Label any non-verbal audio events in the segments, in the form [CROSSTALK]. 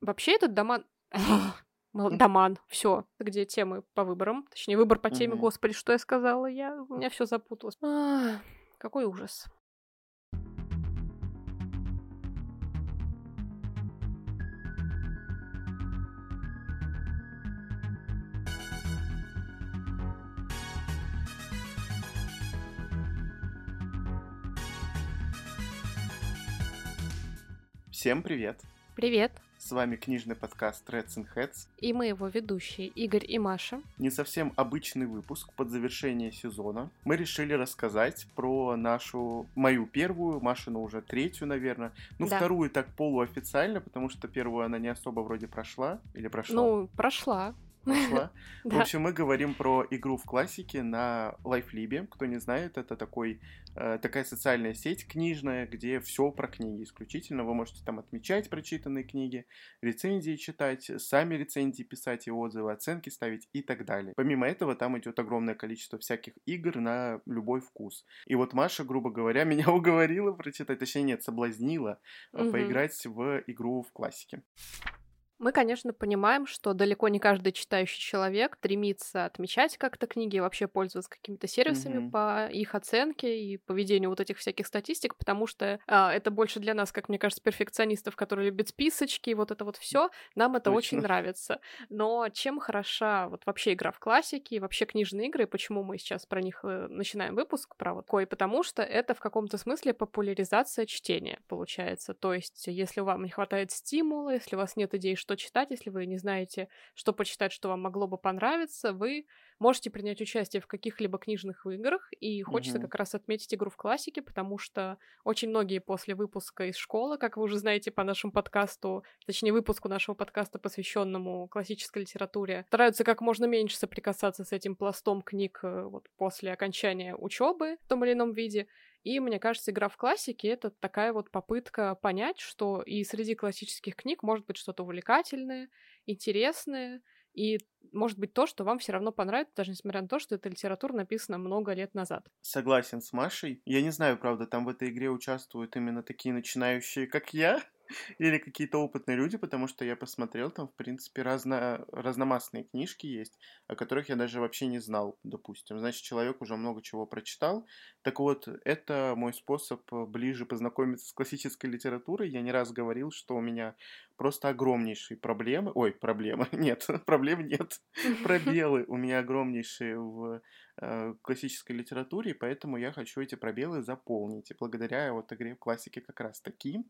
Вообще этот доман... [LAUGHS] Доман, все, где темы по выборам, точнее, выбор по теме, господи, что я сказала, я, у меня все запуталось. какой ужас. Всем привет! Привет! С вами книжный подкаст Reds and Heads. И мы его ведущие Игорь и Маша. Не совсем обычный выпуск под завершение сезона. Мы решили рассказать про нашу, мою первую, Машину уже третью, наверное. Ну, да. вторую так полуофициально, потому что первую она не особо вроде прошла. Или прошла? Ну, прошла пошла. [LAUGHS] В общем, мы говорим про игру в классике на LifeLib. Кто не знает, это такой, э, такая социальная сеть книжная, где все про книги исключительно. Вы можете там отмечать прочитанные книги, рецензии читать, сами рецензии писать и отзывы, оценки ставить и так далее. Помимо этого, там идет огромное количество всяких игр на любой вкус. И вот Маша, грубо говоря, [LAUGHS] меня уговорила прочитать, точнее нет, соблазнила угу. поиграть в игру в классике. Мы, конечно, понимаем, что далеко не каждый читающий человек стремится отмечать как-то книги и вообще пользоваться какими-то сервисами mm-hmm. по их оценке и поведению вот этих всяких статистик, потому что а, это больше для нас, как мне кажется, перфекционистов, которые любят списочки и вот это вот все. Нам это Точно. очень нравится. Но чем хороша вот вообще игра в классике и вообще книжные игры, и почему мы сейчас про них э, начинаем выпуск про вот кое, потому что это в каком-то смысле популяризация чтения получается. То есть, если вам не хватает стимула, если у вас нет идей, что что читать, если вы не знаете, что почитать, что вам могло бы понравиться, вы можете принять участие в каких-либо книжных играх, и хочется угу. как раз отметить игру в классике, потому что очень многие после выпуска из школы, как вы уже знаете по нашему подкасту, точнее выпуску нашего подкаста, посвященному классической литературе, стараются как можно меньше соприкасаться с этим пластом книг э, вот после окончания учебы в том или ином виде. И мне кажется, игра в классике — это такая вот попытка понять, что и среди классических книг может быть что-то увлекательное, интересное, и может быть то, что вам все равно понравится, даже несмотря на то, что эта литература написана много лет назад. Согласен с Машей. Я не знаю, правда, там в этой игре участвуют именно такие начинающие, как я, [LAUGHS] или какие-то опытные люди, потому что я посмотрел, там, в принципе, разно, разномастные книжки есть, о которых я даже вообще не знал, допустим. Значит, человек уже много чего прочитал. Так вот, это мой способ ближе познакомиться с классической литературой. Я не раз говорил, что у меня просто огромнейшие проблемы. Ой, проблемы. [LAUGHS] Нет, [LAUGHS] проблем нет. Пробелы у меня огромнейшие в э, классической литературе, поэтому я хочу эти пробелы заполнить. И благодаря вот игре в классике как раз таки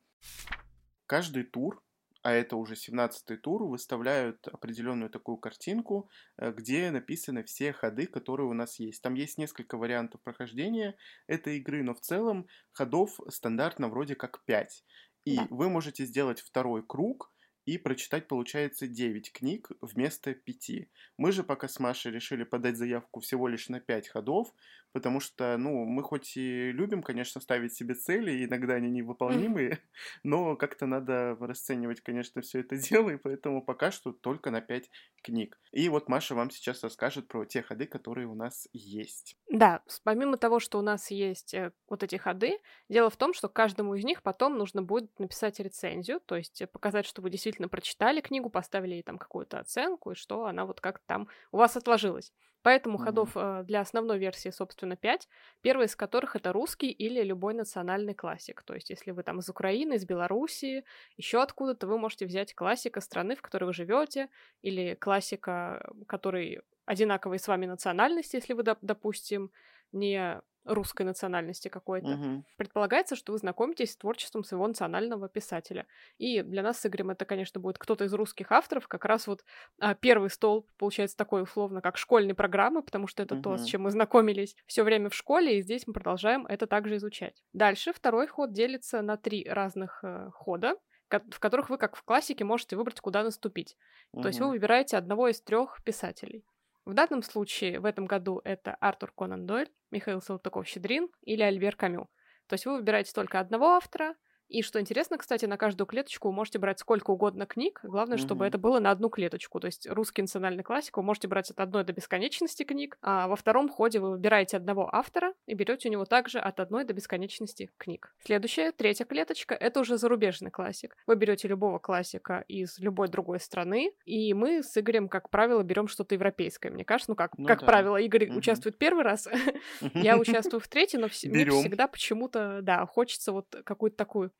каждый тур, а это уже 17-й тур, выставляют определенную такую картинку, э, где написаны все ходы, которые у нас есть. Там есть несколько вариантов прохождения этой игры, но в целом ходов стандартно вроде как 5. И да. вы можете сделать второй круг, и прочитать, получается, 9 книг вместо 5. Мы же пока с Машей решили подать заявку всего лишь на 5 ходов, потому что, ну, мы хоть и любим, конечно, ставить себе цели, иногда они невыполнимые, [LAUGHS] но как-то надо расценивать, конечно, все это [LAUGHS] дело, и поэтому пока что только на 5 книг. И вот Маша вам сейчас расскажет про те ходы, которые у нас есть. Да, помимо того, что у нас есть э, вот эти ходы, дело в том, что каждому из них потом нужно будет написать рецензию, то есть показать, что вы действительно прочитали книгу, поставили ей там какую-то оценку, и что она вот как-то там у вас отложилась. Поэтому mm-hmm. ходов э, для основной версии, собственно, 5, первый из которых это русский или любой национальный классик. То есть, если вы там из Украины, из Белоруссии, еще откуда-то, вы можете взять классика страны, в которой вы живете, или классика, который одинаковой с вами национальности, если вы, допустим, не русской национальности какой-то. Угу. Предполагается, что вы знакомитесь с творчеством своего национального писателя. И для нас с Игорем это, конечно, будет кто-то из русских авторов. Как раз вот а, первый столб получается такой условно, как школьной программы, потому что это угу. то, с чем мы знакомились все время в школе, и здесь мы продолжаем это также изучать. Дальше второй ход делится на три разных э, хода в которых вы, как в классике, можете выбрать, куда наступить. Угу. То есть вы выбираете одного из трех писателей. В данном случае в этом году это Артур Конан Дойль, Михаил Салтыков-Щедрин или Альбер Камю. То есть вы выбираете только одного автора, И что интересно, кстати, на каждую клеточку вы можете брать сколько угодно книг. Главное, mm-hmm. чтобы это было на одну клеточку. То есть русский национальный классик вы можете брать от одной до бесконечности книг, а во втором ходе вы выбираете одного автора и берете у него также от одной до бесконечности книг. Следующая, третья клеточка, это уже зарубежный классик. Вы берете любого классика из любой другой страны, и мы с Игорем, как правило, берем что-то европейское. Мне кажется, ну как, ну, как да. правило, Игорь mm-hmm. участвует первый раз, [LAUGHS] [LAUGHS] я участвую в третий, но мне всегда почему-то, да, хочется вот какую-то такую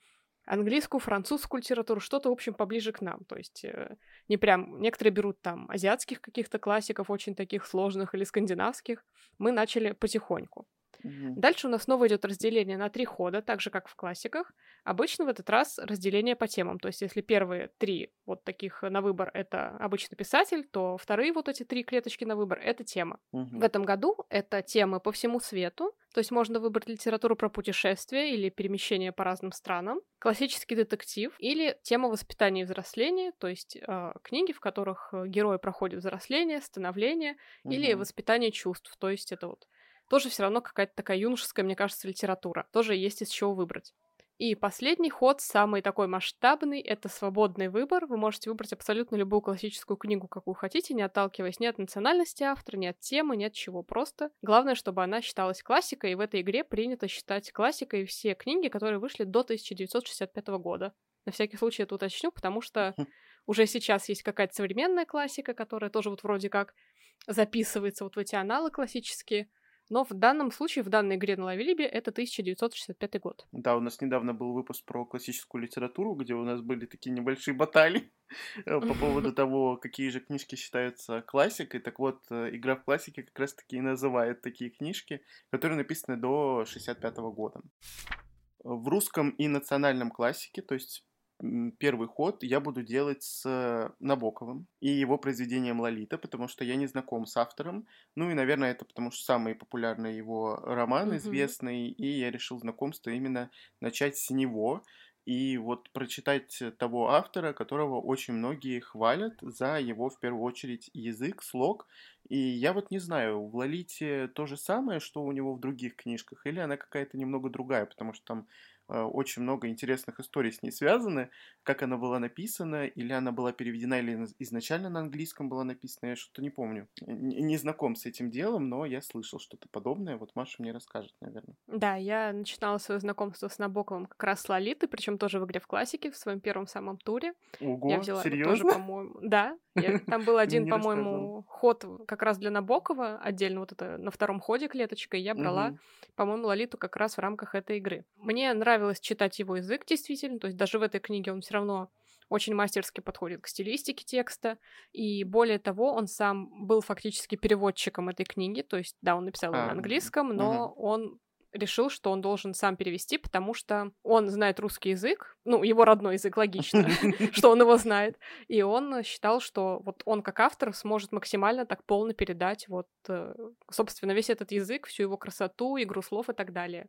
английскую, французскую литературу, что-то, в общем, поближе к нам. То есть э, не прям... Некоторые берут там азиатских каких-то классиков, очень таких сложных, или скандинавских. Мы начали потихоньку. Угу. Дальше у нас снова идет разделение на три хода, так же как в классиках. Обычно в этот раз разделение по темам. То есть, если первые три вот таких на выбор это обычно писатель, то вторые вот эти три клеточки на выбор это тема. Угу. В этом году это темы по всему свету. То есть можно выбрать литературу про путешествия или перемещение по разным странам, классический детектив или тема воспитания и взросления, то есть э, книги, в которых герои проходят взросление, становление угу. или воспитание чувств. То есть это вот тоже все равно какая-то такая юношеская, мне кажется, литература. Тоже есть из чего выбрать. И последний ход, самый такой масштабный, это свободный выбор. Вы можете выбрать абсолютно любую классическую книгу, какую хотите, не отталкиваясь ни от национальности автора, ни от темы, ни от чего. Просто главное, чтобы она считалась классикой, и в этой игре принято считать классикой все книги, которые вышли до 1965 года. На всякий случай это уточню, потому что уже сейчас есть какая-то современная классика, которая тоже вот вроде как записывается вот в эти аналы классические. Но в данном случае, в данной игре на Лавелибе, это 1965 год. Да, у нас недавно был выпуск про классическую литературу, где у нас были такие небольшие баталии [LAUGHS] э, по поводу того, какие же книжки считаются классикой. Так вот, э, игра в классике как раз-таки и называет такие книжки, которые написаны до 65 года. В русском и национальном классике, то есть первый ход я буду делать с Набоковым и его произведением «Лолита», потому что я не знаком с автором. Ну и, наверное, это потому что самый популярный его роман, mm-hmm. известный, и я решил знакомство именно начать с него. И вот прочитать того автора, которого очень многие хвалят за его, в первую очередь, язык, слог. И я вот не знаю, в «Лолите» то же самое, что у него в других книжках, или она какая-то немного другая, потому что там очень много интересных историй с ней связаны, как она была написана, или она была переведена, или изначально на английском была написана, я что-то не помню. Не, не знаком с этим делом, но я слышал что-то подобное, вот Маша мне расскажет, наверное. Да, я начинала свое знакомство с Набоковым как раз с Лолиты, причем тоже в игре в классике, в своем первом самом туре. Ого, я взяла серьезно? тоже, по-моему. Да, я, [LAUGHS] там был один, по-моему, ход как раз для Набокова, отдельно вот это на втором ходе клеточка, и я брала, угу. по-моему, Лолиту как раз в рамках этой игры. Мне нравится нравилось читать его язык, действительно. То есть даже в этой книге он все равно очень мастерски подходит к стилистике текста. И более того, он сам был фактически переводчиком этой книги. То есть, да, он написал а, на английском, но угу. он решил, что он должен сам перевести, потому что он знает русский язык, ну, его родной язык, логично, [LAUGHS] что он его знает, и он считал, что вот он как автор сможет максимально так полно передать вот, э, собственно, весь этот язык, всю его красоту, игру слов и так далее.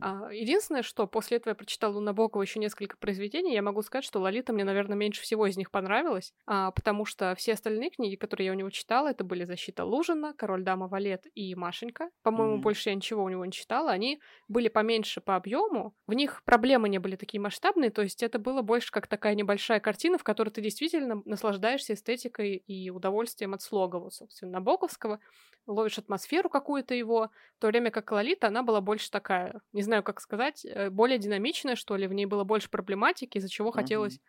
А, единственное, что после этого я прочитала у Набокова еще несколько произведений, я могу сказать, что Лолита мне, наверное, меньше всего из них понравилась, а, потому что все остальные книги, которые я у него читала, это были «Защита Лужина», «Король, дама, валет» и «Машенька». По-моему, больше я ничего у него не читала, читала, они были поменьше по объему, в них проблемы не были такие масштабные, то есть это было больше как такая небольшая картина, в которой ты действительно наслаждаешься эстетикой и удовольствием от слога, вот, собственно, Набоковского, ловишь атмосферу какую-то его, в то время как Лолита, она была больше такая, не знаю, как сказать, э, более динамичная, что ли, в ней было больше проблематики, из-за чего uh-huh. хотелось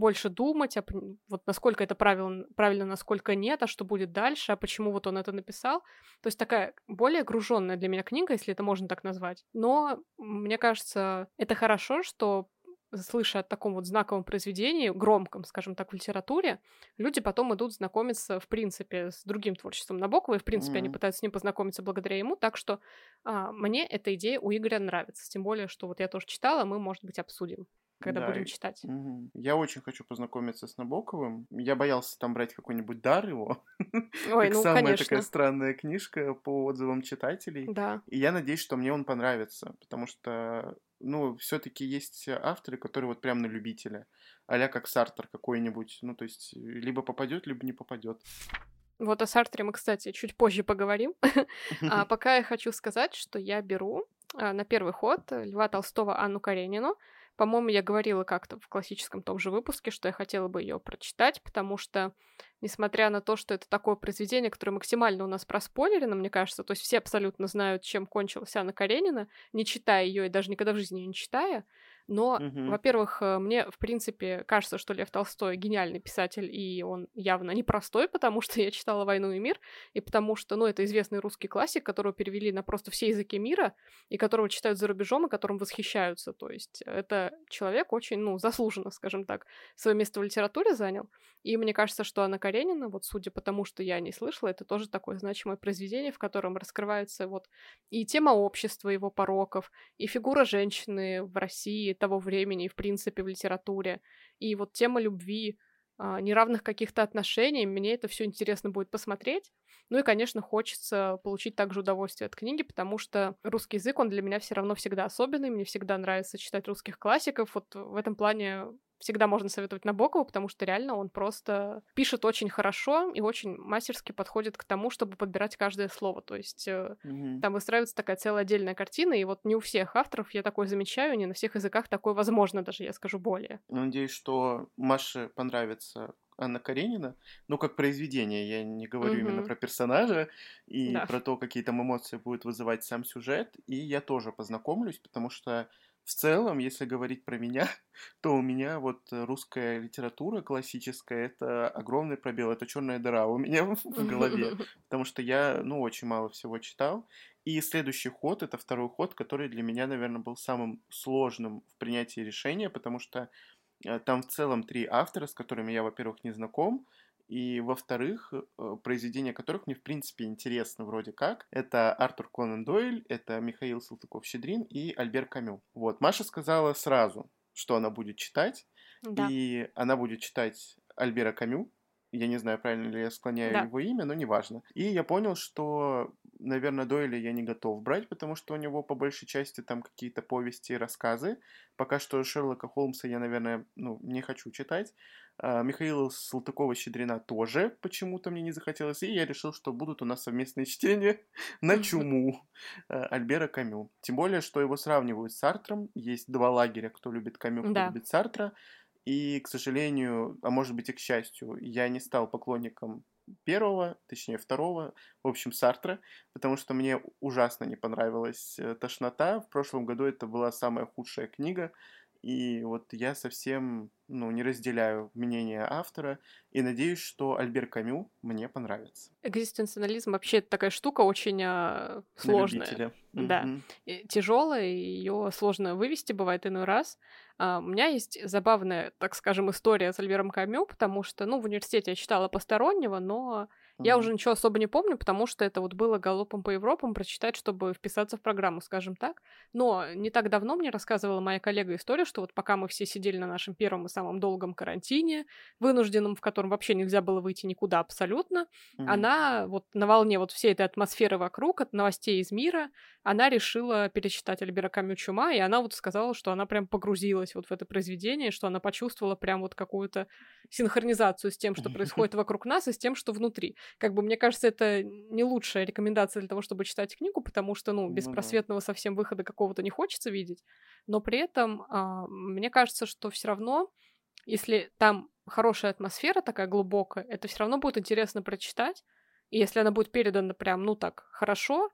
больше думать, а вот насколько это правильно, правильно, насколько нет, а что будет дальше, а почему вот он это написал. То есть такая более груженная для меня книга, если это можно так назвать. Но мне кажется, это хорошо, что слыша о таком вот знаковом произведении, громком, скажем так, в литературе, люди потом идут знакомиться, в принципе, с другим творчеством Набокова, и, в принципе, mm-hmm. они пытаются с ним познакомиться благодаря ему, так что а, мне эта идея у Игоря нравится, тем более, что вот я тоже читала, мы, может быть, обсудим когда да. будем читать. Угу. Я очень хочу познакомиться с Набоковым. Я боялся там брать какой-нибудь дар его. [LAUGHS] Ой, как ну, самая конечно. такая странная книжка по отзывам читателей. Да. И я надеюсь, что мне он понравится, потому что, ну, все-таки есть авторы, которые вот прям на любителя. а как Сартер какой-нибудь. Ну, то есть, либо попадет, либо не попадет. Вот о Сартре мы, кстати, чуть позже поговорим. [LAUGHS] а [LAUGHS] пока я хочу сказать, что я беру а, на первый ход Льва Толстого Анну Каренину, По-моему, я говорила как-то в классическом том же выпуске, что я хотела бы ее прочитать, потому что, несмотря на то, что это такое произведение, которое максимально у нас проспойлерено, мне кажется, то есть все абсолютно знают, чем кончилась Анна Каренина, не читая ее и даже никогда в жизни ее не читая, но, угу. во-первых, э, мне, в принципе, кажется, что Лев Толстой гениальный писатель, и он явно непростой, потому что я читала «Войну и мир», и потому что, ну, это известный русский классик, которого перевели на просто все языки мира, и которого читают за рубежом, и которым восхищаются. То есть это человек очень, ну, заслуженно, скажем так, свое место в литературе занял. И мне кажется, что Анна Каренина, вот судя по тому, что я не слышала, это тоже такое значимое произведение, в котором раскрывается вот и тема общества, его пороков, и фигура женщины в России, того времени, в принципе, в литературе. И вот тема любви, а, неравных каких-то отношений, мне это все интересно будет посмотреть. Ну и, конечно, хочется получить также удовольствие от книги, потому что русский язык, он для меня все равно всегда особенный, мне всегда нравится читать русских классиков. Вот в этом плане всегда можно советовать Набокова, потому что реально он просто пишет очень хорошо и очень мастерски подходит к тому, чтобы подбирать каждое слово. То есть mm-hmm. там выстраивается такая целая отдельная картина, и вот не у всех авторов я такое замечаю, не на всех языках такое возможно даже, я скажу более. Надеюсь, что Маше понравится Анна Каренина, ну, как произведение, я не говорю mm-hmm. именно про персонажа и да. про то, какие там эмоции будет вызывать сам сюжет, и я тоже познакомлюсь, потому что в целом, если говорить про меня, [LAUGHS] то у меня вот русская литература классическая это огромный пробел, это черная дыра у меня [LAUGHS] в голове, [LAUGHS] потому что я, ну, очень мало всего читал. И следующий ход это второй ход, который для меня, наверное, был самым сложным в принятии решения, потому что э, там в целом три автора, с которыми я, во-первых, не знаком, и, во-вторых, э, произведения которых мне, в принципе, интересно вроде как. Это Артур Конан Дойль, это Михаил Салтыков-Щедрин и Альбер Камю. Вот, Маша сказала сразу, что она будет читать, да. и она будет читать Альбера Камю, я не знаю, правильно ли я склоняю да. его имя, но неважно. И я понял, что, наверное, Дойля я не готов брать, потому что у него по большей части там какие-то повести и рассказы. Пока что Шерлока Холмса я, наверное, ну, не хочу читать. А, Михаила Салтыкова-Щедрина тоже почему-то мне не захотелось, и я решил, что будут у нас совместные [LAUGHS] чтения на чуму а, Альбера Камю. Тем более, что его сравнивают с Сартром. Есть два лагеря, кто любит Камю, кто любит Сартра. И, к сожалению, а может быть и к счастью, я не стал поклонником первого, точнее второго, в общем, Сартра, потому что мне ужасно не понравилась э, «Тошнота». В прошлом году это была самая худшая книга, и вот я совсем ну, не разделяю мнение автора и надеюсь, что Альбер Камю мне понравится. Экзистенциализм вообще такая штука очень э, сложная. Да. Mm-hmm. Тяжелая, ее сложно вывести бывает иной раз. А, у меня есть забавная, так скажем, история с Альбером Камю, потому что, ну, в университете я читала постороннего, но я уже ничего особо не помню, потому что это вот было галопом по Европам прочитать, чтобы вписаться в программу, скажем так. Но не так давно мне рассказывала моя коллега историю, что вот пока мы все сидели на нашем первом и самом долгом карантине, вынужденном, в котором вообще нельзя было выйти никуда абсолютно, mm-hmm. она вот на волне вот всей этой атмосферы вокруг, от новостей из мира, она решила перечитать Альбера Камю «Чума», и она вот сказала, что она прям погрузилась вот в это произведение, что она почувствовала прям вот какую-то синхронизацию с тем, что [LAUGHS] происходит вокруг нас, и с тем, что внутри как бы, мне кажется, это не лучшая рекомендация для того, чтобы читать книгу, потому что, ну, беспросветного ну, совсем выхода какого-то не хочется видеть. Но при этом а, мне кажется, что все равно, если там хорошая атмосфера такая глубокая, это все равно будет интересно прочитать. И если она будет передана прям, ну так, хорошо,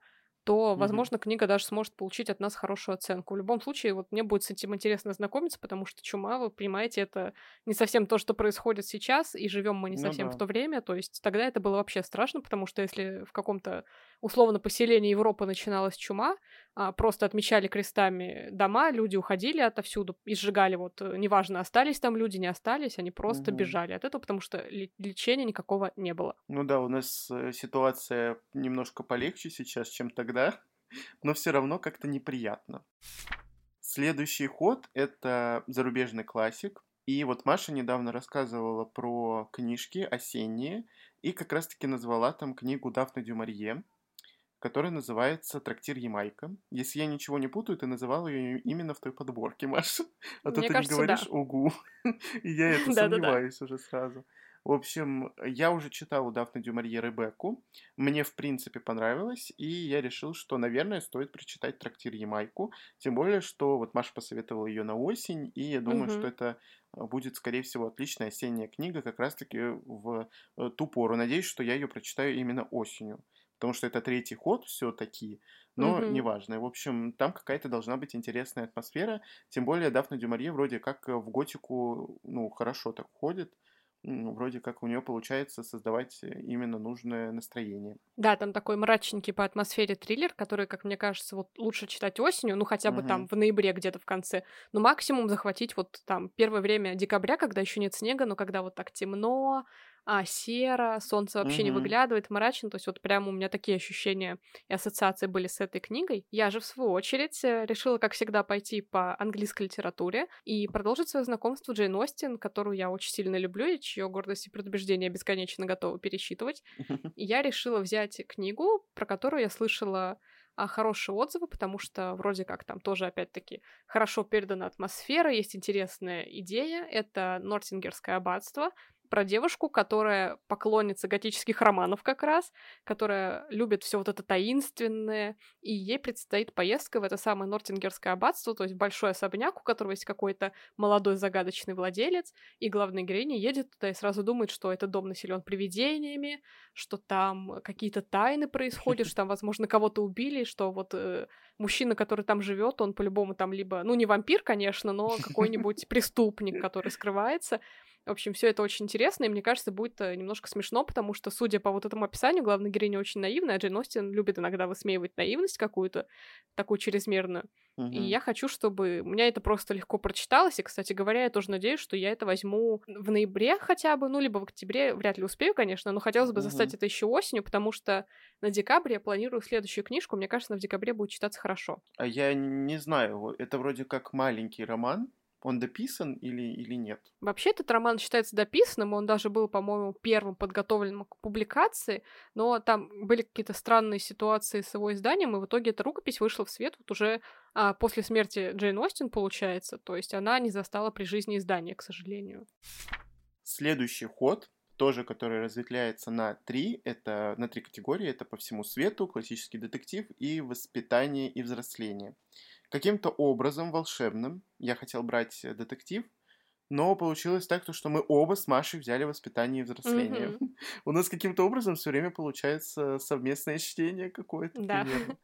то, возможно, mm-hmm. книга даже сможет получить от нас хорошую оценку. В любом случае, вот мне будет с этим интересно знакомиться, потому что чума, вы понимаете, это не совсем то, что происходит сейчас, и живем мы не ну совсем да. в то время. То есть тогда это было вообще страшно, потому что если в каком-то условно поселении Европы начиналась чума, а, просто отмечали крестами дома, люди уходили отовсюду и сжигали, вот, э, неважно, остались там люди, не остались, они просто угу. бежали от этого, потому что лечения никакого не было. Ну да, у нас э, ситуация немножко полегче сейчас, чем тогда, [LAUGHS] но все равно как-то неприятно. Следующий ход — это зарубежный классик. И вот Маша недавно рассказывала про книжки осенние, и как раз-таки назвала там книгу Дафны Дюмарье. Который называется «Трактир Ямайка». Если я ничего не путаю, ты называл ее именно в той подборке, Маша. [LAUGHS] А то Мне ты кажется, не говоришь да. «угу». [LAUGHS] И я это сомневаюсь уже сразу. В общем, я уже читал у Дафны Дюмарье Ребекку. Мне, в принципе, понравилось. И я решил, что, наверное, стоит прочитать «Трактир Ямайку». Тем более, что вот Маша посоветовала ее на осень. И я думаю, что это будет, скорее всего, отличная осенняя книга как раз-таки в э, ту пору. Надеюсь, что я ее прочитаю именно осенью. Потому что это третий ход все-таки, но Мгм. неважно. В общем, там какая-то должна быть интересная атмосфера. Тем более Дафна Дюмарье вроде как э, в готику, ну, хорошо так ходит. Вроде как у нее получается создавать э, именно нужное настроение. Да, там такой мрачненький по атмосфере триллер, который, как мне кажется, вот лучше читать осенью, ну хотя бы там Мгм. в ноябре где-то в конце, но максимум захватить вот там первое время декабря, когда еще нет снега, но когда вот так темно, а, серо, солнце вообще не Мгм. выглядывает, мрачно, то есть вот прямо у меня такие ощущения и ассоциации были с этой книгой. Я же, в свою очередь, э, решила, как всегда, пойти по английской литературе и продолжить свое знакомство Джейн Остин, которую я очень сильно люблю и чье гордость и предубеждение бесконечно готова пересчитывать. [LAUGHS] И я решила взять книгу, про которую я слышала а, хорошие отзывы, потому что вроде как там тоже, опять-таки, хорошо передана атмосфера, есть интересная идея. Это Нортингерское аббатство про девушку, которая поклонница готических романов как раз, которая любит все вот это таинственное, и ей предстоит поездка в это самое Нортингерское аббатство, то есть большой особняк, у которого есть какой-то молодой загадочный владелец, и главная героиня едет туда и сразу думает, что этот дом населен привидениями, что там какие-то тайны происходят, [LAUGHS] что там, возможно, кого-то убили, что вот э, мужчина, который там живет, он по-любому там либо, ну, не вампир, конечно, но [LAUGHS] какой-нибудь преступник, который скрывается. В общем, все это очень интересно, и мне кажется, будет э, немножко смешно, потому что, судя по вот этому описанию, главная героиня очень наивная, а Джейн Остин любит иногда высмеивать наивность какую-то, такую чрезмерную. И Мгм. я хочу, чтобы у меня это просто легко прочиталось. И, кстати говоря, я тоже надеюсь, что я это возьму в ноябре хотя бы, ну, либо в октябре, вряд ли успею, конечно, но хотелось бы застать Мгм. это еще осенью, потому что на декабре я планирую следующую книжку. Мне кажется, она в декабре будет читаться хорошо. А я не знаю, это вроде как маленький роман. Он дописан или, или нет? Вообще этот роман считается дописанным, он даже был, по-моему, первым подготовленным к публикации, но там были какие-то странные ситуации с его изданием, и в итоге эта рукопись вышла в свет вот уже а, после смерти Джейн Остин, получается, то есть она не застала при жизни издания, к сожалению. Следующий ход, тоже который разветвляется на три, это на три категории, это по всему свету, классический детектив и воспитание и взросление. Каким-то образом волшебным я хотел брать э, детектив, но получилось так, то, что мы оба с Машей взяли воспитание и взросление. Мгм. [LAUGHS] У нас каким-то образом все время получается совместное чтение какое-то Да. примерно.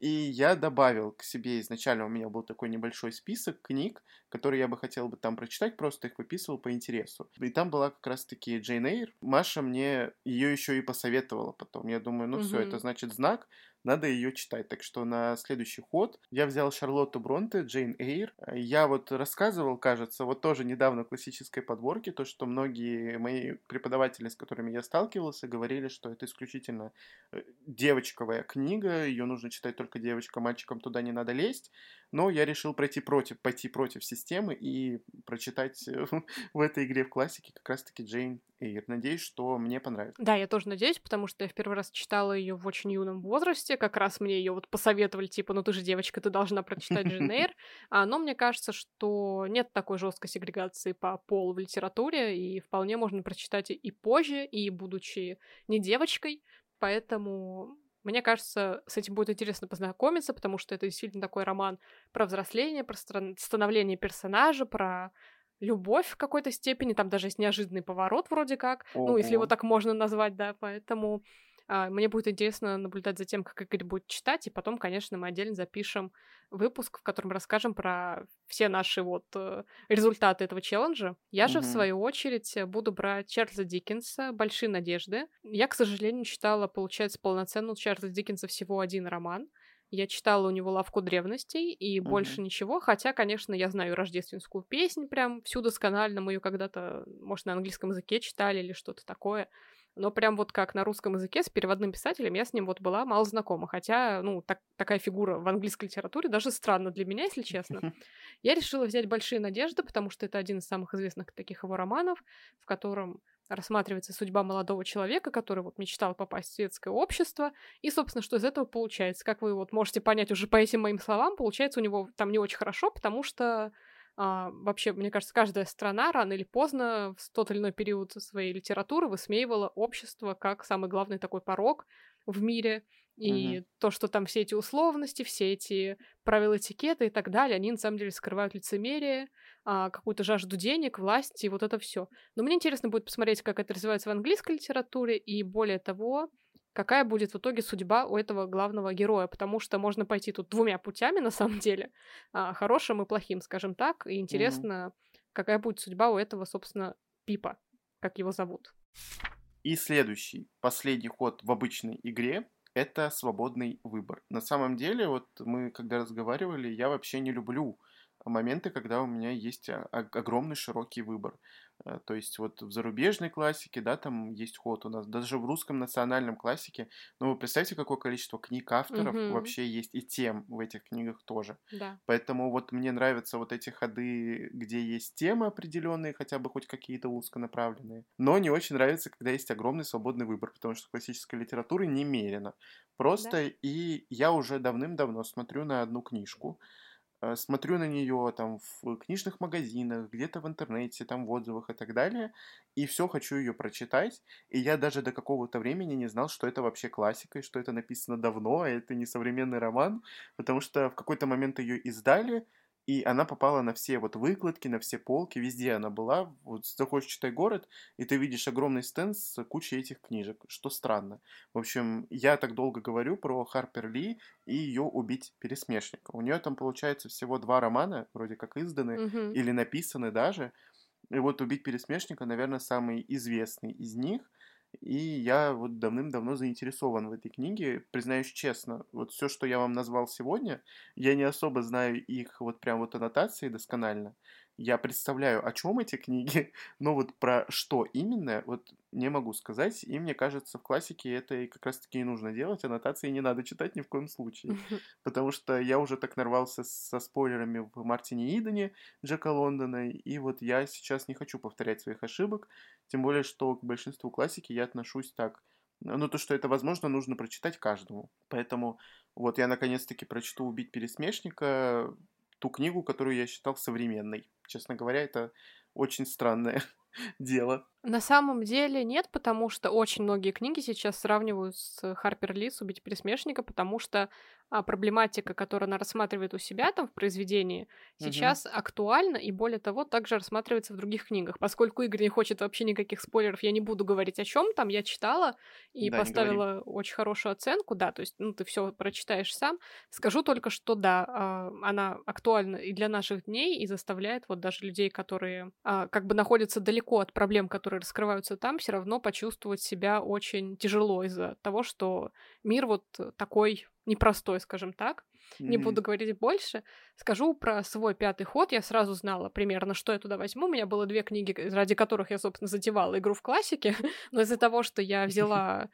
И я добавил к себе изначально, у меня был такой небольшой список книг, которые я бы хотел бы там прочитать, просто их выписывал по интересу. И там была как раз-таки Джейн Эйр. Маша мне ее еще и посоветовала потом. Я думаю, ну все, Мгм. это значит знак, надо ее читать. Так что на следующий ход я взял Шарлотту Бронте, Джейн Эйр. Я вот рассказывал, кажется, вот тоже недавно классической подборке, то, что многие мои преподаватели, с которыми я сталкивался, говорили, что это исключительно э, девочковая книга, ее нужно читать только девочкам, мальчикам туда не надо лезть. Но я решил пройти против, пойти против системы и прочитать э, [LAUGHS] в этой игре в классике как раз-таки Джейн Эйр. Надеюсь, что мне понравится. Да, я тоже надеюсь, потому что я в первый раз читала ее в очень юном возрасте. Как раз мне ее вот посоветовали, типа, ну ты же девочка, ты должна прочитать Джейн Эйр. [LAUGHS] А, но мне кажется, что нет такой жесткой сегрегации по полу в литературе, и вполне можно прочитать и- и позже, и будучи не девочкой. Поэтому мне кажется, с этим будет интересно познакомиться, потому что это действительно такой роман про взросление, про становление персонажа, про любовь в какой-то степени. Там даже есть неожиданный поворот вроде как. Ну, если его так можно назвать, да. Поэтому мне будет интересно наблюдать за тем, как Игорь будет читать, и потом, конечно, мы отдельно запишем выпуск, в котором расскажем про все наши вот э, результаты этого челленджа. Я же, в свою очередь, э, буду брать Чарльза Диккенса «Большие надежды». Я, к сожалению, читала, получается, полноценно у Чарльза Диккенса всего один роман. Я читала у него «Лавку древностей» и Мгм. больше ничего, хотя, конечно, я знаю рождественскую песнь прям всю досконально, мы ее когда-то, может, на английском языке читали или что-то такое. Но прям вот как на русском языке с переводным писателем я с ним вот была мало знакома. Хотя, ну, так, такая фигура в английской литературе даже странно для меня, если честно. [LAUGHS] Я решила взять «Большие надежды», потому что это один из самых известных таких его романов, в котором рассматривается судьба молодого человека, который вот мечтал попасть в светское общество, и, собственно, что из этого получается. Как вы вот можете понять уже по этим моим словам, получается у него там не очень хорошо, потому что а, вообще, мне кажется, каждая страна рано или поздно в тот или иной период своей литературы высмеивала общество как самый главный такой порог в мире, и угу. то, что там все эти условности, все эти правила этикета и так далее, они на самом деле скрывают лицемерие, а, какую-то жажду денег, власти и вот это все. Но мне интересно будет посмотреть, как это развивается в английской литературе, и более того, какая будет в итоге судьба у этого главного героя, потому что можно пойти тут двумя путями [LAUGHS] на самом деле, а, хорошим и плохим, скажем так, и интересно, mm какая будет судьба у этого, собственно, Пипа, как его зовут. И следующий, последний ход в обычной игре это свободный выбор. На самом деле, вот мы когда разговаривали, я вообще не люблю моменты, когда у меня есть а, огромный широкий выбор. Э, то есть вот в зарубежной классике, да, там есть ход у нас, даже в русском национальном классике. Ну, вы представьте, какое количество книг авторов угу. вообще есть, и тем в этих книгах тоже. Да. Поэтому вот мне нравятся вот эти ходы, где есть темы определенные, хотя бы хоть какие-то узконаправленные. Но не очень нравится, когда есть огромный свободный выбор, потому что классической литературы немерено. Просто да. и я уже давным-давно смотрю на одну книжку, смотрю на нее там в книжных магазинах, где-то в интернете, там в отзывах и так далее, и все хочу ее прочитать, и я даже до какого-то времени не знал, что это вообще классика, и что это написано давно, а это не современный роман, потому что в какой-то момент ее издали, и она попала на все вот выкладки, на все полки, везде она была. Вот заходишь «Читай город», и ты видишь огромный стенд с кучей этих книжек, что странно. В общем, я так долго говорю про Харпер Ли и ее «Убить пересмешника». У нее там, получается, всего два романа, вроде как изданы угу. или написаны даже. И вот «Убить пересмешника», наверное, самый известный из них – и я вот давным-давно заинтересован в этой книге. Признаюсь честно, вот все, что я вам назвал сегодня, я не особо знаю их вот прям вот аннотации досконально я представляю, о чем эти книги, [LAUGHS] но вот про что именно, вот не могу сказать. И мне кажется, в классике это и как раз-таки и нужно делать. Аннотации не надо читать ни в коем случае. Потому что я уже так нарвался со спойлерами в Мартине Идоне Джека Лондона. И вот я сейчас не хочу повторять своих ошибок. Тем более, что к большинству классики я отношусь так. Ну, то, что это, возможно, нужно прочитать каждому. Поэтому вот я наконец-таки прочту «Убить пересмешника», ту книгу, которую я считал современной. Честно говоря, это очень странное [LAUGHS] дело. На самом деле нет, потому что очень многие книги сейчас сравнивают с Харпер Ли, с «Убить пересмешника», потому что а, проблематика, которую она рассматривает у себя там в произведении, сейчас угу. актуальна и, более того, также рассматривается в других книгах. Поскольку Игорь не хочет вообще никаких спойлеров, я не буду говорить о чем там, я читала и да, поставила очень хорошую оценку, да, то есть, ну, ты все прочитаешь сам. Скажу только, что да, а, она актуальна и для наших дней, и заставляет вот даже людей, которые а, как бы находятся далеко от проблем, которые которые раскрываются там, все равно почувствовать себя очень тяжело из-за того, что мир вот такой непростой, скажем так. Mm-hmm. Не буду говорить больше. Скажу про свой пятый ход. Я сразу знала примерно, что я туда возьму. У меня было две книги, ради которых я, собственно, затевала игру в классике. [LAUGHS] Но из-за того, что я [LAUGHS] взяла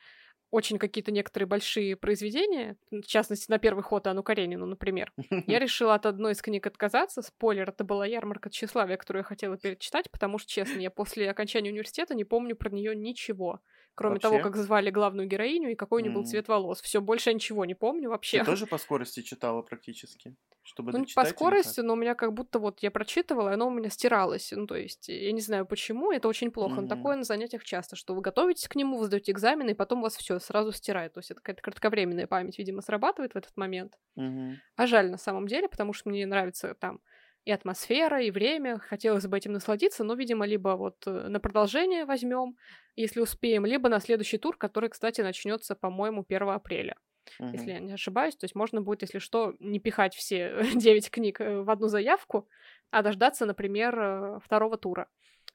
очень какие-то некоторые большие произведения, в частности, на первый ход Анну Каренину, например, [LAUGHS] я решила от одной из книг отказаться. Спойлер, это была ярмарка тщеславия, которую я хотела перечитать, потому что, честно, я после окончания университета не помню про нее ничего. Кроме вообще? того, как звали главную героиню и какой у нее mm. был цвет волос. Все, больше ничего не помню вообще. Ты тоже по скорости читала практически? Чтобы ну, по скорости, но у меня как будто вот я прочитывала, и оно у меня стиралось. Ну, то есть, я не знаю почему, это очень плохо. Mm-hmm. Но такое на занятиях часто, что вы готовитесь к нему, вы сдаете экзамены, и потом у вас все сразу стирает. То есть, это какая-то кратковременная память, видимо, срабатывает в этот момент. Mm-hmm. А жаль на самом деле, потому что мне нравится там и атмосфера, и время. Хотелось бы этим насладиться, но, видимо, либо вот э, на продолжение возьмем, если успеем, либо на следующий тур, который, кстати, начнется, по-моему, 1 апреля. Uh-huh. Если я не ошибаюсь, то есть можно будет, если что, не пихать все [LAUGHS] 9 книг э, в одну заявку, а дождаться, например, э, второго тура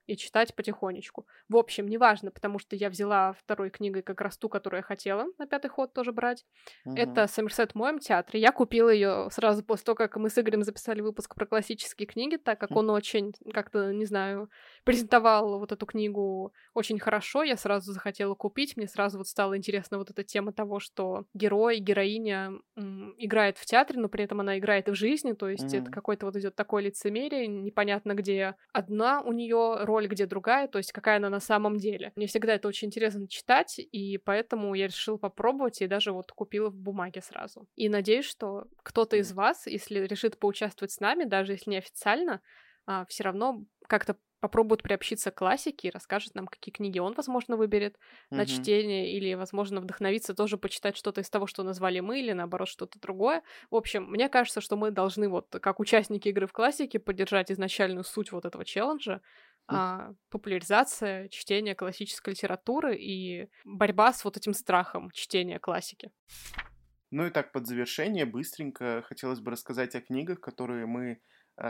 и читать потихонечку. В общем, неважно, потому что я взяла второй книгой как раз ту, которую я хотела на пятый ход тоже брать. Uh-huh. Это «Сомерсет в моем театре». Я купила ее сразу после того, как мы с Игорем записали выпуск про классические книги, так как он очень как-то, не знаю, презентовал вот эту книгу очень хорошо, я сразу захотела купить, мне сразу вот стала интересна вот эта тема того, что герой, героиня м, играет в театре, но при этом она играет и в жизни, то есть mm-hmm. это какой-то вот идет такое лицемерие, непонятно где одна у нее роль, где другая, то есть какая она на самом деле. Мне всегда это очень интересно читать, и поэтому я решила попробовать и даже вот купила в бумаге сразу. И надеюсь, что кто-то из вас, если решит поучаствовать с нами, даже если не официально, а, все равно как-то попробует приобщиться к классике и расскажет нам, какие книги он, возможно, выберет mm-hmm. на чтение, или, возможно, вдохновиться тоже почитать что-то из того, что назвали мы, или, наоборот, что-то другое. В общем, мне кажется, что мы должны, вот, как участники игры в классике, поддержать изначальную суть вот этого челленджа, а, популяризация чтения классической литературы и борьба с вот этим страхом чтения классики. Ну и так, под завершение, быстренько хотелось бы рассказать о книгах, которые мы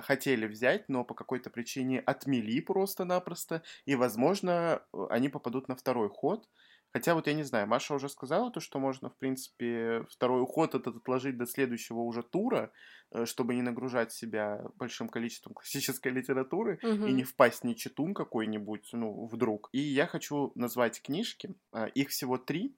хотели взять, но по какой-то причине отмели просто-напросто, и, возможно, э, они попадут на второй ход. Хотя вот я не знаю, Маша уже сказала то, что можно, в принципе, второй уход этот отложить до следующего уже тура, э, чтобы не нагружать себя большим количеством [LAUGHS] классической литературы угу. и не впасть в нечетун какой-нибудь, ну, вдруг. И я хочу назвать книжки. Их всего три.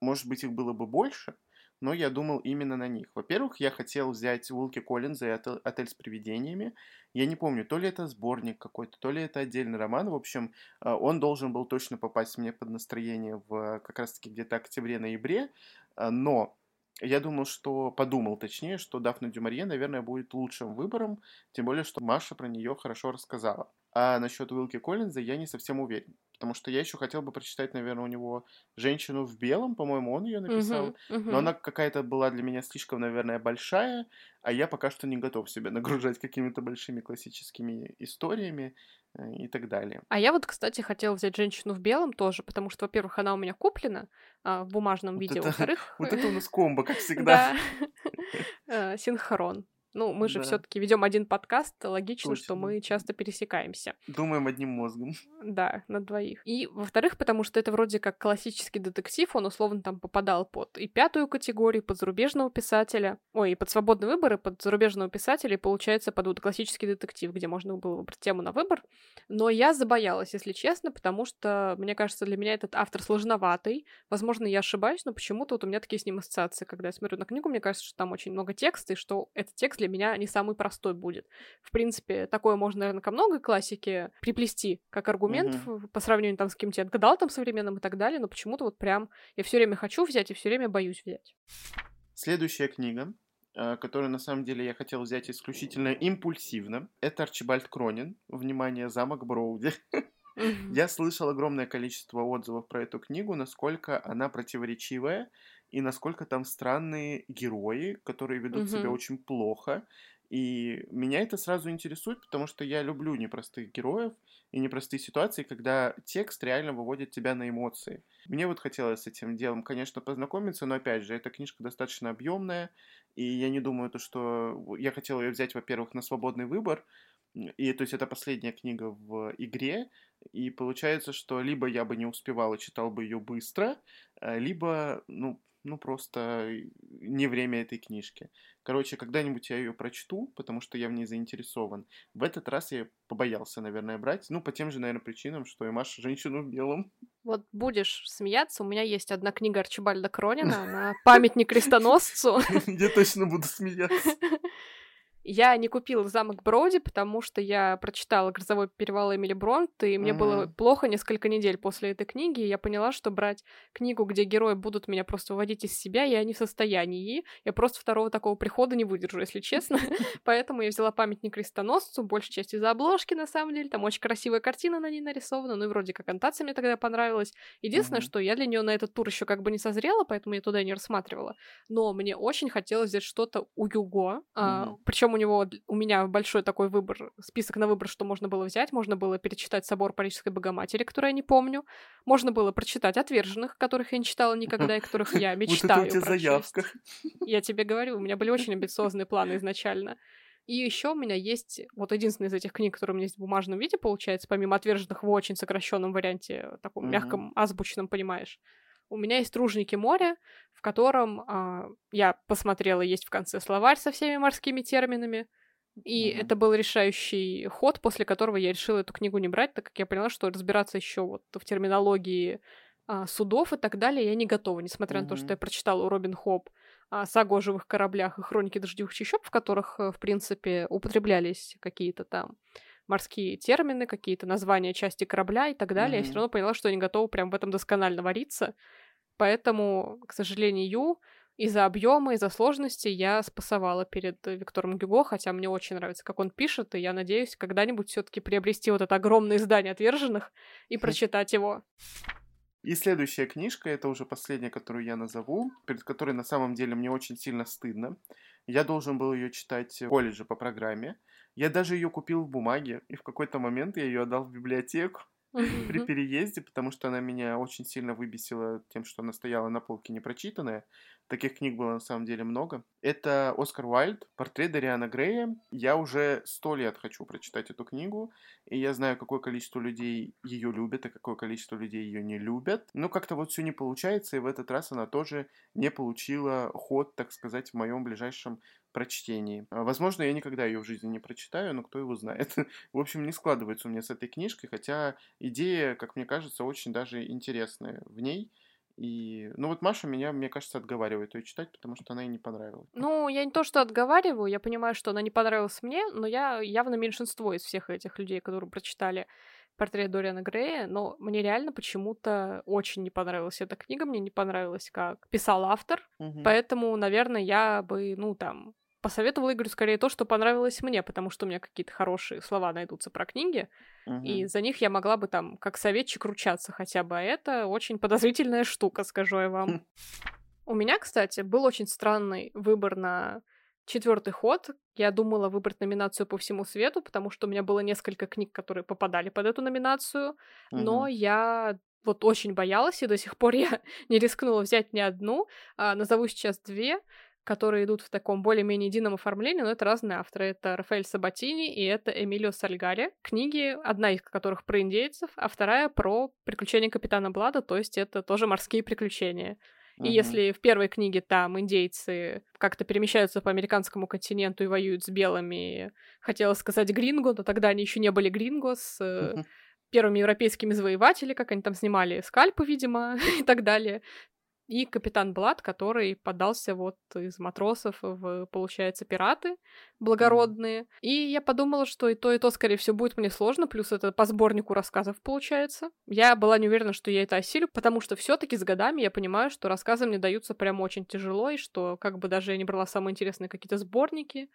Может быть, их было бы больше, но я думал именно на них. Во-первых, я хотел взять Уилки Коллинза и «Отель с привидениями». Я не помню, то ли это сборник какой-то, то ли это отдельный роман. В общем, а, он должен был точно попасть мне под настроение в как раз-таки где-то октябре-ноябре, а, но я думал, что подумал, точнее, что Дафна Дюмарье, наверное, будет лучшим выбором, тем более, что Маша про нее хорошо рассказала. А насчет Уилки Коллинза я не совсем уверен. Потому что я еще хотел бы прочитать, наверное, у него «Женщину в белом», по-моему, он ее написал. Uh-huh, uh-huh. Но она какая-то была для меня слишком, наверное, большая, а я пока что не готов себя [LAUGHS] нагружать какими-то большими классическими историями э, и так далее. А я вот, кстати, хотела взять «Женщину в белом» тоже, потому что, во-первых, она у меня куплена а, в бумажном вот виде, во-вторых... [LAUGHS] Вот это у нас комбо, как [LAUGHS] всегда. Да, э, синхрон. Ну, мы же да. все-таки ведем один подкаст, логично, Точно. что мы часто пересекаемся. Думаем одним мозгом. [LAUGHS] Да, на двоих. И, во-вторых, потому что это вроде как классический детектив, он условно там попадал под и пятую категорию, под зарубежного писателя, ой, и под свободный выбор, и под зарубежного писателя, и получается под вот классический детектив, где можно было выбрать тему на выбор. Но я забоялась, если честно, потому что, мне кажется, для меня этот автор сложноватый. Возможно, я ошибаюсь, но почему-то вот у меня такие с ним ассоциации. Когда я смотрю на книгу, мне кажется, что там очень много текста, и что этот текст для меня не самый простой будет. В принципе, такое можно, наверное, ко многой классике приплести как аргумент mm-hmm. по сравнению там с каким-то отгадалтом современным и так далее, но почему-то вот прям я все время хочу взять и все время боюсь взять. Следующая книга, э, которую на самом деле я хотел взять исключительно импульсивно, это Арчибальд Кронин. Внимание, замок Броуди. [LAUGHS] Я слышал огромное количество отзывов про эту книгу, насколько она противоречивая и насколько там странные герои, которые ведут себя очень плохо. И меня это сразу интересует, потому что я люблю непростых героев и непростые ситуации, когда текст реально выводит тебя на эмоции. Мне вот хотелось с этим делом, конечно, познакомиться, но опять же, эта книжка достаточно объемная, и я не думаю, то, что я хотел ее взять, во-первых, на свободный выбор, и то есть это последняя книга в игре, и получается, что либо я бы не успевал и читал бы ее быстро, э, либо, ну, ну просто не время этой книжки. Короче, когда-нибудь я ее прочту, потому что я в ней заинтересован. В этот раз я побоялся, наверное, брать. Ну, по тем же, наверное, причинам, что и Маша «Женщину в белом». Вот будешь смеяться, у меня есть одна книга Арчибальда Кронина, на памятник крестоносцу. [LAUGHS] Я точно буду смеяться. [LAUGHS] Я не купила замок Броди, потому что я прочитала «Грозовой перевал» Эмили Бронт, и мне mm-hmm. было плохо несколько недель после этой книги, и я поняла, что брать книгу, где герои будут меня просто выводить из себя, я не в состоянии. Я просто второго такого прихода не выдержу, если честно. [LAUGHS] [LAUGHS] Поэтому я взяла памятник крестоносцу, большей частью из-за обложки, на самом деле. Там очень красивая картина на ней нарисована, ну и вроде как аннотация мне тогда понравилась. Единственное, что я для нее на этот тур еще как бы не созрела, поэтому я туда не рассматривала. Но мне очень хотелось взять что-то у Юго, а, причем у него, у меня большой такой выбор, список на выбор, что можно было взять. Можно было перечитать «Собор Парижской Богоматери», который я не помню. Можно было прочитать «Отверженных», которых я не читала никогда и которых я мечтаю [LAUGHS] Вот это у тебя заявка. [LAUGHS] Я тебе говорю, у меня были очень амбициозные планы изначально. И еще у меня есть вот единственная из этих книг, которая у меня есть в бумажном виде, получается, помимо отверженных в очень сокращенном варианте, таком mm-hmm. мягком, азбучном, понимаешь у меня есть «Тружники моря», котором а, я посмотрела, есть в конце словарь со всеми морскими терминами. И mm-hmm. это был решающий ход, после которого я решила эту книгу не брать, так как я поняла, что разбираться еще вот в терминологии а, судов и так далее я не готова, несмотря mm-hmm. на то, что я прочитала у Робин Хоп а, сагу о живых кораблях и хроники дождевых чащоб, в которых, э, в принципе, употреблялись какие-то там морские термины, какие-то названия части корабля и так далее, mm-hmm. я все равно поняла, что я не готова прям в этом досконально вариться. Поэтому, к сожалению, из-за объема, из-за сложности я спасовала перед Виктором Гюго, хотя мне очень нравится, как он пишет, и я надеюсь когда-нибудь все-таки приобрести вот это огромное издание отверженных и прочитать его. И следующая книжка, это уже последняя, которую я назову, перед которой на самом деле мне очень сильно стыдно. Я должен был ее читать в колледже по программе. Я даже ее купил в бумаге, и в какой-то момент я ее отдал в библиотеку при переезде, потому что она меня очень сильно выбесила тем, что она стояла на полке непрочитанная. Таких книг было на самом деле много. Это Оскар Уайльд, портрет Дариана Грея. Я уже сто лет хочу прочитать эту книгу, и я знаю, какое количество людей ее любят, и какое количество людей ее не любят. Но как-то вот все не получается, и в этот раз она тоже не получила ход, так сказать, в моем ближайшем прочтении. А, возможно, я никогда ее в жизни не прочитаю, но кто его знает. [LAUGHS] в общем, не складывается у меня с этой книжкой, хотя идея, как мне кажется, очень даже интересная в ней. И, ну вот Маша меня, мне кажется, отговаривает ее читать, потому что она ей не понравилась. Ну, я не то, что отговариваю, я понимаю, что она не понравилась мне, но я явно меньшинство из всех этих людей, которые прочитали портрет Дориана Грея, но мне реально почему-то очень не понравилась эта книга, мне не понравилось, как писал автор, угу. поэтому, наверное, я бы, ну, там, посоветовала Игорю скорее то, что понравилось мне, потому что у меня какие-то хорошие слова найдутся про книги, угу. и за них я могла бы там как советчик ручаться хотя бы, а это очень подозрительная штука, скажу я вам. [LAUGHS] У меня, кстати, был очень странный выбор на четвертый ход. Я думала выбрать номинацию по всему свету, потому что у меня было несколько книг, которые попадали под эту номинацию, но я вот очень боялась, и до сих пор я [LAUGHS] не рискнула взять ни одну. А, назову сейчас две которые идут в таком более-менее едином оформлении, но это разные авторы. Это Рафаэль Сабатини и это Эмилио Сальгари. Книги, одна из которых про индейцев, а вторая про приключения капитана Блада, то есть это тоже морские приключения. И uh-huh. если в первой книге там индейцы как-то перемещаются по американскому континенту и воюют с белыми, хотела сказать гринго, но тогда они еще не были гринго, с uh-huh. первыми европейскими завоевателями, как они там снимали скальпы, видимо, [LAUGHS] и так далее и капитан Блад, который подался вот из матросов в, получается, пираты благородные. И я подумала, что и то, и то, скорее всего, будет мне сложно, плюс это по сборнику рассказов получается. Я была не уверена, что я это осилю, потому что все таки с годами я понимаю, что рассказы мне даются прям очень тяжело, и что как бы даже я не брала самые интересные какие-то сборники,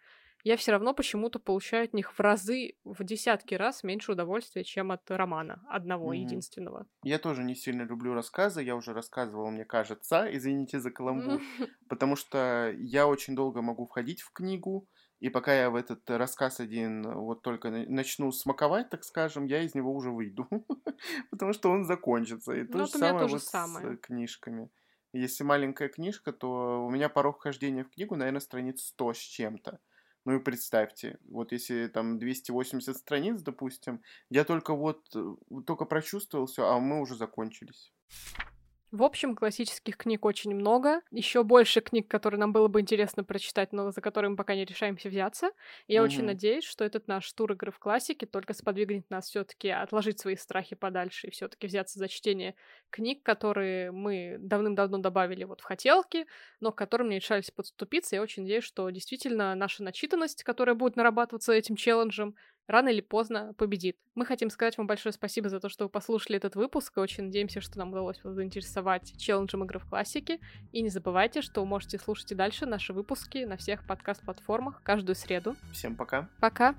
я все равно почему-то получаю от них в разы, в десятки раз меньше удовольствия, чем от романа одного mm-hmm. единственного. Я тоже не сильно люблю рассказы, я уже рассказывала, мне кажется, извините за каламбур, [LAUGHS] потому что я очень долго могу входить в книгу, и пока я в этот рассказ один вот только начну смаковать, так скажем, я из него уже выйду, [LAUGHS] потому что он закончится. И то ну, же самое вот с книжками. Если маленькая книжка, то у меня порог вхождения в книгу, наверное, страниц 100 с чем-то. Ну и представьте, вот если там 280 страниц, допустим, я только вот, э, только прочувствовал все, а мы уже закончились. В общем, классических книг очень много. Еще больше книг, которые нам было бы интересно прочитать, но за которые мы пока не решаемся взяться. И я mm-hmm. очень надеюсь, что этот наш тур игры в классике только сподвигнет нас все-таки отложить свои страхи подальше и все-таки взяться за чтение книг, которые мы давным-давно добавили вот в хотелки, но к которым не решались подступиться. Я очень надеюсь, что действительно наша начитанность, которая будет нарабатываться этим челленджем, рано или поздно победит. Мы хотим сказать вам большое спасибо за то, что вы послушали этот выпуск, и очень надеемся, что нам удалось вас заинтересовать челленджем игры в классике. И не забывайте, что вы можете слушать и дальше наши выпуски на всех подкаст-платформах каждую среду. Всем пока. Пока.